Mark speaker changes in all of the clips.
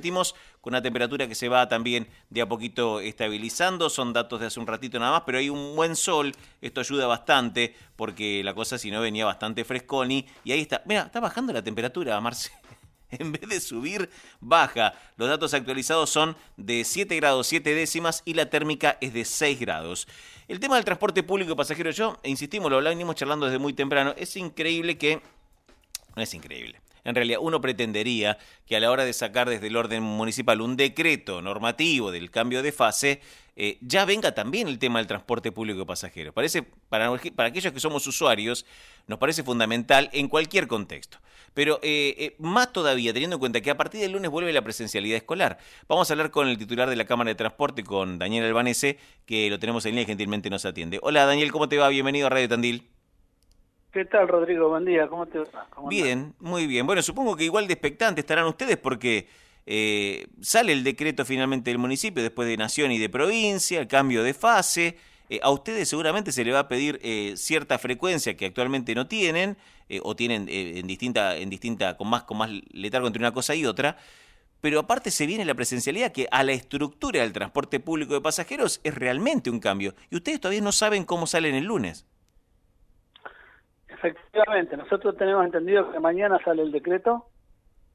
Speaker 1: Sentimos con una temperatura que se va también de a poquito estabilizando, son datos de hace un ratito nada más, pero hay un buen sol, esto ayuda bastante porque la cosa si no venía bastante fresconi y ahí está, mira, está bajando la temperatura, Marce. En vez de subir, baja. Los datos actualizados son de 7 grados 7 décimas y la térmica es de 6 grados. El tema del transporte público pasajero, yo, insistimos, lo venimos charlando desde muy temprano, es increíble que... No es increíble en realidad uno pretendería que a la hora de sacar desde el orden municipal un decreto normativo del cambio de fase, eh, ya venga también el tema del transporte público de pasajeros. Parece, para, aquellos que somos usuarios, nos parece fundamental en cualquier contexto. Pero eh, eh, más todavía, teniendo en cuenta que a partir del lunes vuelve la presencialidad escolar. Vamos a hablar con el titular de la Cámara de Transporte, con Daniel Albanese, que lo tenemos en línea y gentilmente nos atiende. Hola Daniel, ¿cómo te va? Bienvenido a Radio Tandil.
Speaker 2: ¿Qué tal, Rodrigo? Buen día, ¿cómo te va?
Speaker 1: bien, muy bien. Bueno, supongo que igual de expectantes estarán ustedes porque eh, sale el decreto finalmente del municipio después de nación y de provincia, el cambio de fase. Eh, a ustedes seguramente se les va a pedir eh, cierta frecuencia que actualmente no tienen o tienen en distinta, en distinta, con más, con más letargo entre una cosa y otra. Pero aparte se viene la presencialidad que a la estructura del transporte público de pasajeros es realmente un cambio. Y ustedes todavía no saben cómo salen el lunes.
Speaker 2: Efectivamente, nosotros tenemos entendido que mañana sale el decreto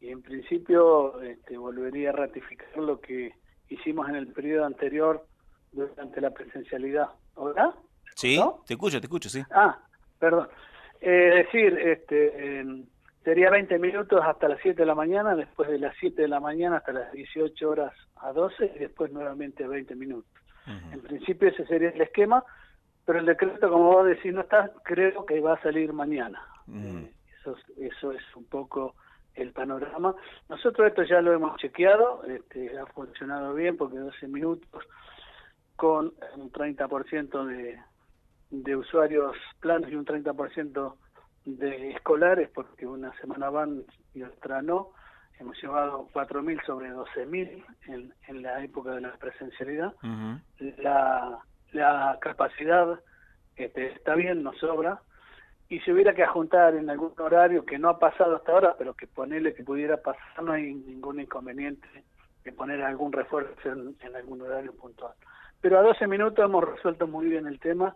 Speaker 2: y en principio este, volvería a ratificar lo que hicimos en el periodo anterior durante la presencialidad. ¿Hola?
Speaker 1: Sí, te escucho, te escucho, sí.
Speaker 2: Ah, perdón. Es decir, este, sería 20 minutos hasta las 7 de la mañana, después de las 7 de la mañana hasta las 18 horas a 12 y después nuevamente 20 minutos. En principio ese sería el esquema pero el decreto, como vos decís, no está, creo que va a salir mañana. Mm. Eh, eso, eso es un poco el panorama. Nosotros esto ya lo hemos chequeado, este, ha funcionado bien porque 12 minutos con un 30% de, de usuarios planos y un 30% de escolares, porque una semana van y otra no. Hemos llevado 4.000 sobre 12.000 en, en la época de la presencialidad. La la capacidad este, está bien, nos sobra, y si hubiera que juntar en algún horario que no ha pasado hasta ahora, pero que ponerle que pudiera pasar, no hay ningún inconveniente de poner algún refuerzo en, algún horario puntual. Pero a 12 minutos hemos resuelto muy bien el tema,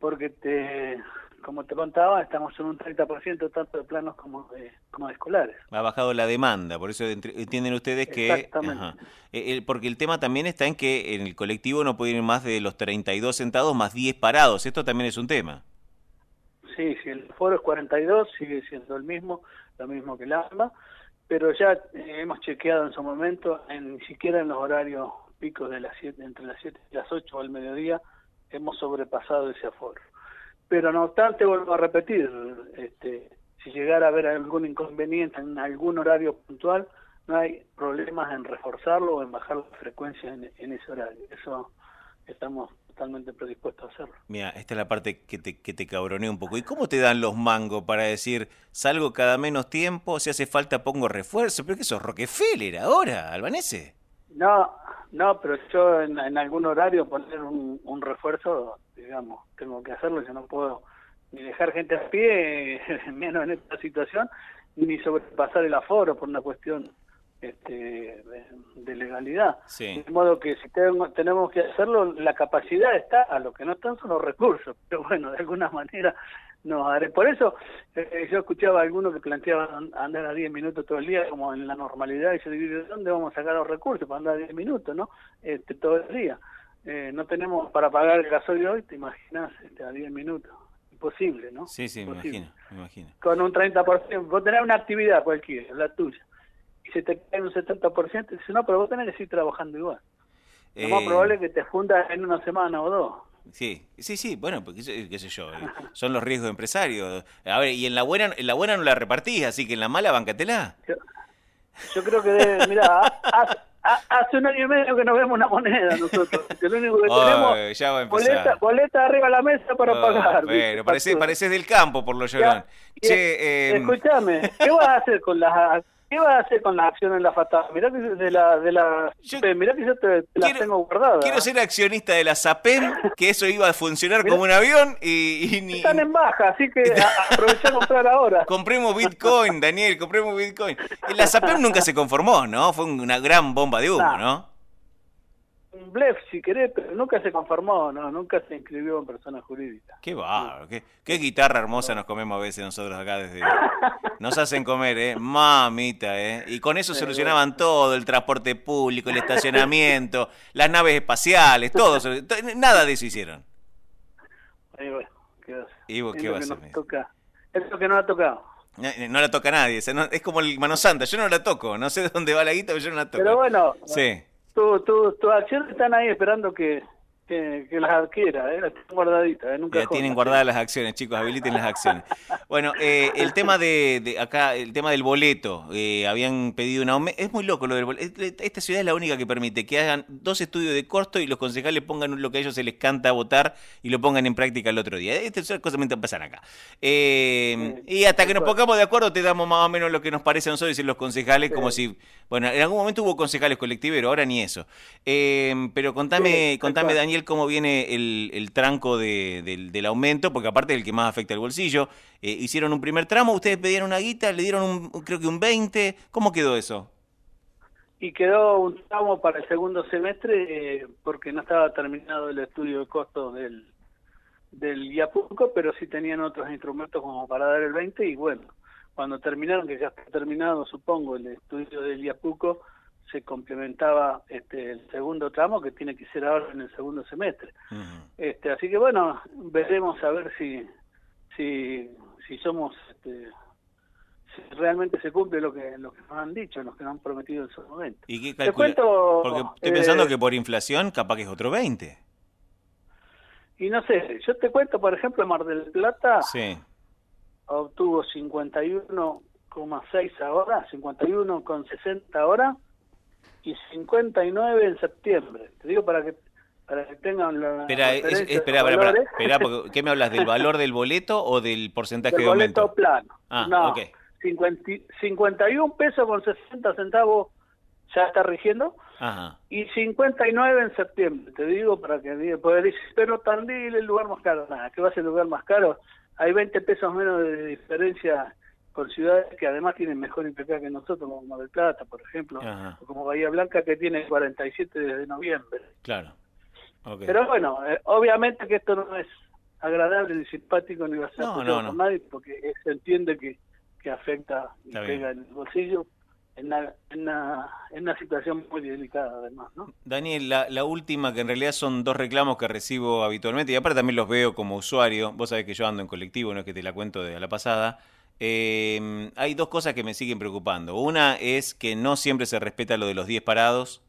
Speaker 2: porque te, como te contaba, estamos en un 30% tanto de planos como de, como de escolares.
Speaker 1: Ha bajado la demanda, por eso entienden ustedes que...
Speaker 2: Exactamente.
Speaker 1: Eh, porque el tema también está en que en el colectivo no pueden ir más de los 32 sentados más 10 parados. Esto también es un tema.
Speaker 2: Sí, si el foro es 42, sigue siendo el mismo, lo mismo que el AMBA, pero ya eh, hemos chequeado en su momento, en, ni siquiera en los horarios picos de las 7, entre las 7 y las 8 al mediodía, hemos sobrepasado ese aforo. Pero no obstante, vuelvo a repetir, este, si llegara a haber algún inconveniente en algún horario puntual, no hay problemas en reforzarlo o en bajar la frecuencia en, ese horario. Eso estamos totalmente predispuestos a hacerlo.
Speaker 1: Mira, esta es la parte que te, que te cabronea un poco. ¿Y cómo te dan los mangos para decir, salgo cada menos tiempo, si hace falta pongo refuerzo? ¿Pero que sos Rockefeller ahora, Albanese?
Speaker 2: No, no, pero yo en, algún horario poner un, un, refuerzo, digamos, tengo que hacerlo, yo no puedo ni dejar gente a pie, menos en esta situación, ni sobrepasar el aforo por una cuestión este, de, legalidad. De modo que si tenemos que hacerlo, la capacidad está, a lo que no están son los recursos, pero bueno, de alguna manera no, por eso eh, yo escuchaba a algunos que planteaban andar a 10 minutos todo el día como en la normalidad y yo digo, ¿de dónde vamos a sacar los recursos para andar a 10 minutos, no? Este, todo el día. Eh, no tenemos para pagar el gasoil hoy, te imaginas, este, a 10 minutos. Imposible, ¿no?
Speaker 1: Sí, sí, me imagino, me imagino.
Speaker 2: Con un 30%, vos tenés una actividad cualquiera, la tuya, y se te cae un 70%, dices, no, pero vos tenés que seguir trabajando igual. Lo más eh, probable es que te fundas en una semana o dos.
Speaker 1: Sí, sí, sí, bueno, porque qué sé yo, eh, son los riesgos empresarios. A ver, y en la buena en la buena no la repartís, así que en la mala bancatela.
Speaker 2: Yo, creo que debe, mira, hace, un año y medio que no vemos una moneda nosotros, que lo único que tenemos
Speaker 1: ya va
Speaker 2: boleta, boleta, arriba de la mesa para pagar.
Speaker 1: Bueno, pareces, pareces del campo por lo llorón.
Speaker 2: Che, eh, escúchame, ¿qué vas a hacer con las ¿Qué vas a hacer con la acción en la fatada? Mirá que de la, de la,
Speaker 1: Yo
Speaker 2: mirá que yo te, te la
Speaker 1: quiero-
Speaker 2: tengo guardada.
Speaker 1: Quiero ser accionista de la SAPEM, que eso iba a funcionar como un avión y, y ni...
Speaker 2: Están en baja, así que aprovechá a comprar ahora.
Speaker 1: Compremos Bitcoin, Daniel, compremos Bitcoin. La SAPEM nunca se conformó, ¿no? Fue una gran bomba de humo.
Speaker 2: ¿no? Un blef, si querés, pero nunca se conformó, no, nunca se inscribió en persona jurídica.
Speaker 1: Qué bárbaro, qué, qué guitarra hermosa nos comemos a veces nosotros acá desde... Nos hacen comer, ¿eh? Mamita, ¿eh? Y con eso solucionaban todo, el transporte público, el estacionamiento, las naves espaciales, todo. Nada de eso hicieron.
Speaker 2: Y bueno, ¿qué
Speaker 1: vas
Speaker 2: que
Speaker 1: a hacer?
Speaker 2: es lo que nos ha tocado.
Speaker 1: No, no la toca nadie, o sea, no- es como el Mano Santa, yo no la toco, no sé de dónde va la guita, pero yo no la toco.
Speaker 2: Pero bueno,
Speaker 1: Sí.
Speaker 2: Tu, tu, tus acciones están ahí esperando que, que, que las adquiera, ¿eh? las tienen guardaditas, ¿eh? nunca
Speaker 1: Ya tienen guardadas las acciones, chicos, habiliten las acciones. Bueno, eh, el tema de, de acá, el tema del boleto, eh, habían pedido un aumento, es muy loco lo del boleto, esta ciudad es la única que permite que hagan dos estudios de costo y los concejales pongan lo que a ellos se les canta votar y lo pongan en práctica el otro día. Estas son cosas que pasan acá. Eh, y hasta que nos pongamos de acuerdo te damos más o menos lo que nos parece a nosotros y los concejales, como si, bueno, en algún momento hubo concejales colectiveros, ahora ni eso. Pero contame,
Speaker 2: Sí,
Speaker 1: contame
Speaker 2: cual.
Speaker 1: Cómo viene el, tranco de- del, del aumento, porque aparte es el que más afecta el bolsillo. Eh, hicieron un primer tramo, ustedes pedían una guita, le dieron un, creo que un 20. ¿Cómo quedó eso?
Speaker 2: Y quedó un tramo para el segundo semestre eh, porque no estaba terminado el estudio de costos del, del IAPUCO, pero sí tenían otros instrumentos como para dar el 20 y bueno, cuando terminaron, que ya está terminado supongo el estudio del IAPUCO, se complementaba este, el segundo tramo que tiene que ser ahora en el segundo semestre. Este, así que bueno, veremos a ver si si, si somos este, si realmente se cumple lo que lo que nos han dicho, lo que nos han prometido en su momento.
Speaker 1: ¿Y qué
Speaker 2: Te cuento,
Speaker 1: Porque estoy
Speaker 2: eh,
Speaker 1: pensando que por inflación capaz que es otro 20.
Speaker 2: Y no sé, yo te cuento, por ejemplo, Mar del Plata
Speaker 1: Sí.
Speaker 2: obtuvo 51,6 ahora, 51,60 ahora y 59 en septiembre. Te digo para que para que tengan la
Speaker 1: Espera, es- espera, espera, porque ¿qué me hablas? ¿Del valor del boleto o del porcentaje
Speaker 2: del
Speaker 1: de aumento?
Speaker 2: boleto plano.
Speaker 1: Ah,
Speaker 2: no,
Speaker 1: ok.
Speaker 2: 50 51 pesos con 60 centavos ya está rigiendo
Speaker 1: Ajá.
Speaker 2: y 59 en septiembre, te digo para que diga, porque dice, pero Tandil el lugar más caro, nada, que va a ser el lugar más caro, hay 20 pesos menos de diferencia con ciudades que además tienen mejor IPK que nosotros, como Mar del Plata, por ejemplo,
Speaker 1: Ajá.
Speaker 2: o como Bahía Blanca que tiene 47 desde noviembre.
Speaker 1: Claro.
Speaker 2: Pero bueno, eh, obviamente que esto no es agradable, ni simpático, ni va a ser
Speaker 1: No, no,
Speaker 2: por
Speaker 1: no.
Speaker 2: nadie, porque se entiende que, que afecta y
Speaker 1: Está
Speaker 2: pega en el bolsillo en una, en, una, en una situación muy delicada además, ¿no?
Speaker 1: Daniel, la, la última, que en realidad son dos reclamos que recibo habitualmente, y aparte también los veo como usuario, vos sabés que yo ando en colectivo, no es que te la cuento de la pasada, eh, hay dos cosas que me siguen preocupando. Una es que no siempre se respeta lo de los 10 parados,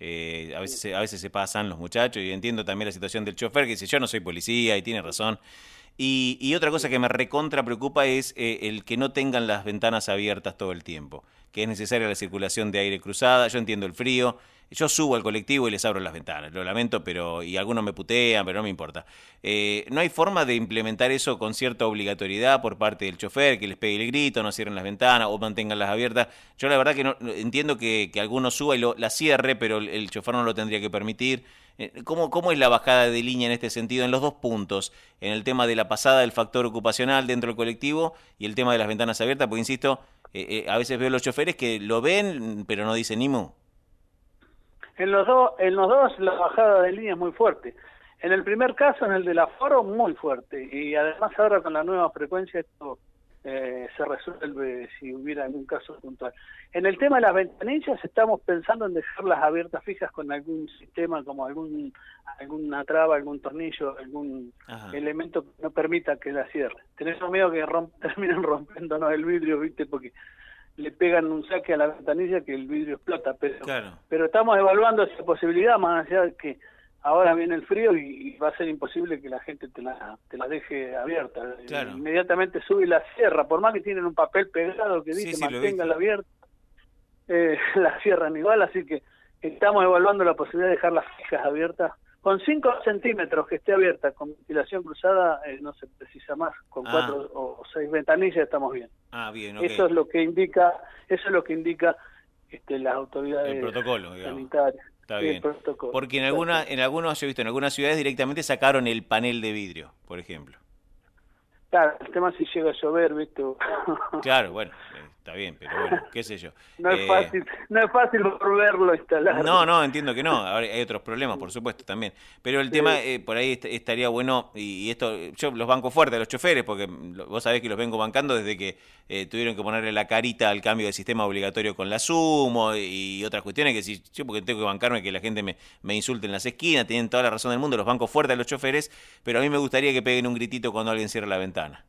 Speaker 1: eh, a, veces, se- pasan los muchachos, y entiendo también la situación del chofer, que dice, yo no soy policía, y tiene razón. Y, y otra cosa que me recontra preocupa es eh, el que no tengan las ventanas abiertas todo el tiempo, que es necesaria la circulación de aire cruzada. Yo entiendo el frío, yo subo al colectivo y les abro las ventanas, lo lamento, pero y algunos me putean, pero no me importa. Eh, no hay forma de implementar eso con cierta obligatoriedad por parte del chofer, que les pegue el grito, no cierren las ventanas o mantenganlas abiertas. Yo la verdad que no, entiendo que, alguno suba y lo, la cierre, pero el, chofer no lo tendría que permitir. Eh, ¿Cómo, ¿Cómo es la bajada de línea en este sentido? En los dos puntos, en el tema de la pasada del factor ocupacional dentro del colectivo y el tema de las ventanas abiertas, porque insisto, eh, a veces veo los choferes que lo ven, pero no dicen ni mu.
Speaker 2: En los, dos en los dos la bajada de línea es muy fuerte. En el primer caso, en el del aforo, muy fuerte. Y además ahora con la nueva frecuencia esto eh, se resuelve si hubiera algún caso puntual. En el tema de las ventanillas estamos pensando en dejarlas abiertas fijas con algún sistema como algún alguna traba, algún tornillo, algún
Speaker 1: Ajá.
Speaker 2: elemento que no permita que la cierre. Tenemos miedo que romp terminen rompiéndonos el vidrio, ¿viste? Porque le pegan un saque a la ventanilla que el vidrio explota, pero
Speaker 1: Claro.
Speaker 2: pero estamos evaluando esa posibilidad, más allá de que ahora viene el frío y, y va a ser imposible que la gente te la, te la deje abierta.
Speaker 1: Claro.
Speaker 2: Inmediatamente sube la cierra, por más que tienen un papel pegado que
Speaker 1: Sí,
Speaker 2: dice
Speaker 1: sí, he
Speaker 2: manténgala abierta, eh, la cierran igual, así que estamos evaluando la posibilidad de dejarlas fijas abiertas con 5 centímetros que esté abierta con ventilación cruzada eh, no se precisa más con
Speaker 1: Ah.
Speaker 2: cuatro o seis ventanillas estamos bien
Speaker 1: Ah, bien,
Speaker 2: eso es lo que indica eso es lo que indica este, las autoridades
Speaker 1: El protocolo, digamos.
Speaker 2: sanitarias
Speaker 1: Está bien.
Speaker 2: protocolo.
Speaker 1: Porque en alguna, en algunos, yo he visto, en algunas ciudades directamente sacaron el panel de vidrio, por ejemplo.
Speaker 2: claro el tema es si llega a llover viste
Speaker 1: Claro, bueno, está bien, pero bueno, qué sé yo.
Speaker 2: no es
Speaker 1: Eh,
Speaker 2: fácil no es fácil volverlo a instalar
Speaker 1: No, no, entiendo que no. Ahora hay otros problemas, por supuesto, también. Pero el tema, eh, por ahí est- estaría bueno, y, y esto, yo los banco fuerte a los choferes, porque vos sabés que los vengo bancando desde que eh, tuvieron que ponerle la carita al cambio de sistema obligatorio con la sumo y, otras cuestiones que si yo porque tengo que bancarme que la gente me, me insulte en las esquinas, tienen toda la razón del mundo, los bancos fuerte a los choferes, pero a mí me gustaría que peguen un gritito cuando alguien cierra la ventana.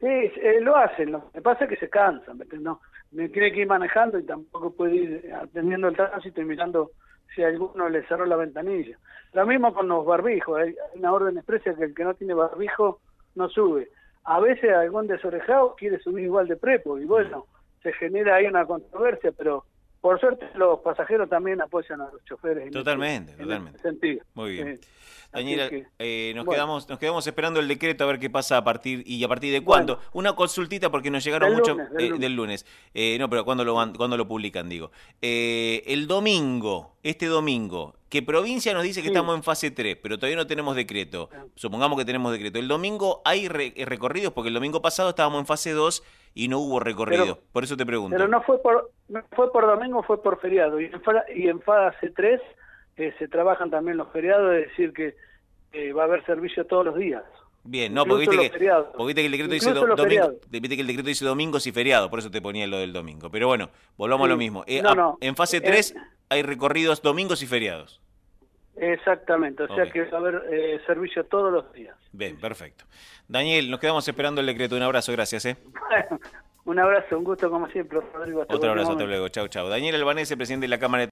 Speaker 2: Sí, eh, lo hacen, lo que pasa es que se cansan, no, me tiene que ir manejando y tampoco puede ir atendiendo el tránsito y mirando si alguno le cerró la ventanilla. Lo mismo con los barbijos, hay una orden expresa que el que no tiene barbijo no sube. A veces algún desorejado quiere subir igual de prepo y bueno, se genera ahí una controversia, pero por suerte los pasajeros también apoyan a los choferes. en
Speaker 1: Totalmente,
Speaker 2: en
Speaker 1: totalmente.
Speaker 2: ese sentido.
Speaker 1: Muy bien.
Speaker 2: Sí.
Speaker 1: Daniela,
Speaker 2: que,
Speaker 1: eh, nos,
Speaker 2: bueno.
Speaker 1: quedamos, nos quedamos esperando el decreto a ver qué pasa a partir y a partir de
Speaker 2: Bueno.
Speaker 1: cuándo. Una consultita porque nos llegaron
Speaker 2: Del
Speaker 1: mucho
Speaker 2: lunes, del
Speaker 1: eh,
Speaker 2: lunes.
Speaker 1: del lunes. Eh, no, pero ¿cuándo lo, cuándo lo publican? Digo. Eh, el domingo, este domingo, que provincia nos dice que
Speaker 2: Sí.
Speaker 1: estamos en fase 3, pero todavía no tenemos decreto.
Speaker 2: Ah.
Speaker 1: Supongamos que tenemos decreto. El domingo hay re- eh, recorridos porque el domingo pasado estábamos en fase 2 y no hubo recorrido.
Speaker 2: Pero-
Speaker 1: por eso te pregunto.
Speaker 2: Pero no fue por no fue por domingo, fue por feriado. Y en, y en fase 3 eh, se trabajan también los feriados, es decir, que eh, va a haber servicio todos los días.
Speaker 1: Bien, no, porque viste, que, porque viste que el decreto dice
Speaker 2: Incluso
Speaker 1: do-
Speaker 2: los
Speaker 1: domingo, viste que el decreto dice domingos y feriados, por eso te ponía lo del domingo. Pero bueno, volvamos a lo mismo. Eh,
Speaker 2: No, no.
Speaker 1: En fase
Speaker 2: Eh,
Speaker 1: 3 hay recorridos domingos y feriados.
Speaker 2: Exactamente, o sea que va a haber eh, servicio todos los días.
Speaker 1: Bien, perfecto. Daniel, nos quedamos esperando el decreto. Un abrazo, gracias. ¿eh?
Speaker 2: un abrazo, un gusto como siempre, Rodrigo. Hasta
Speaker 1: Otro abrazo, hasta
Speaker 2: momento.
Speaker 1: luego. Chau, chau. Daniel Albanese, presidente de la Cámara de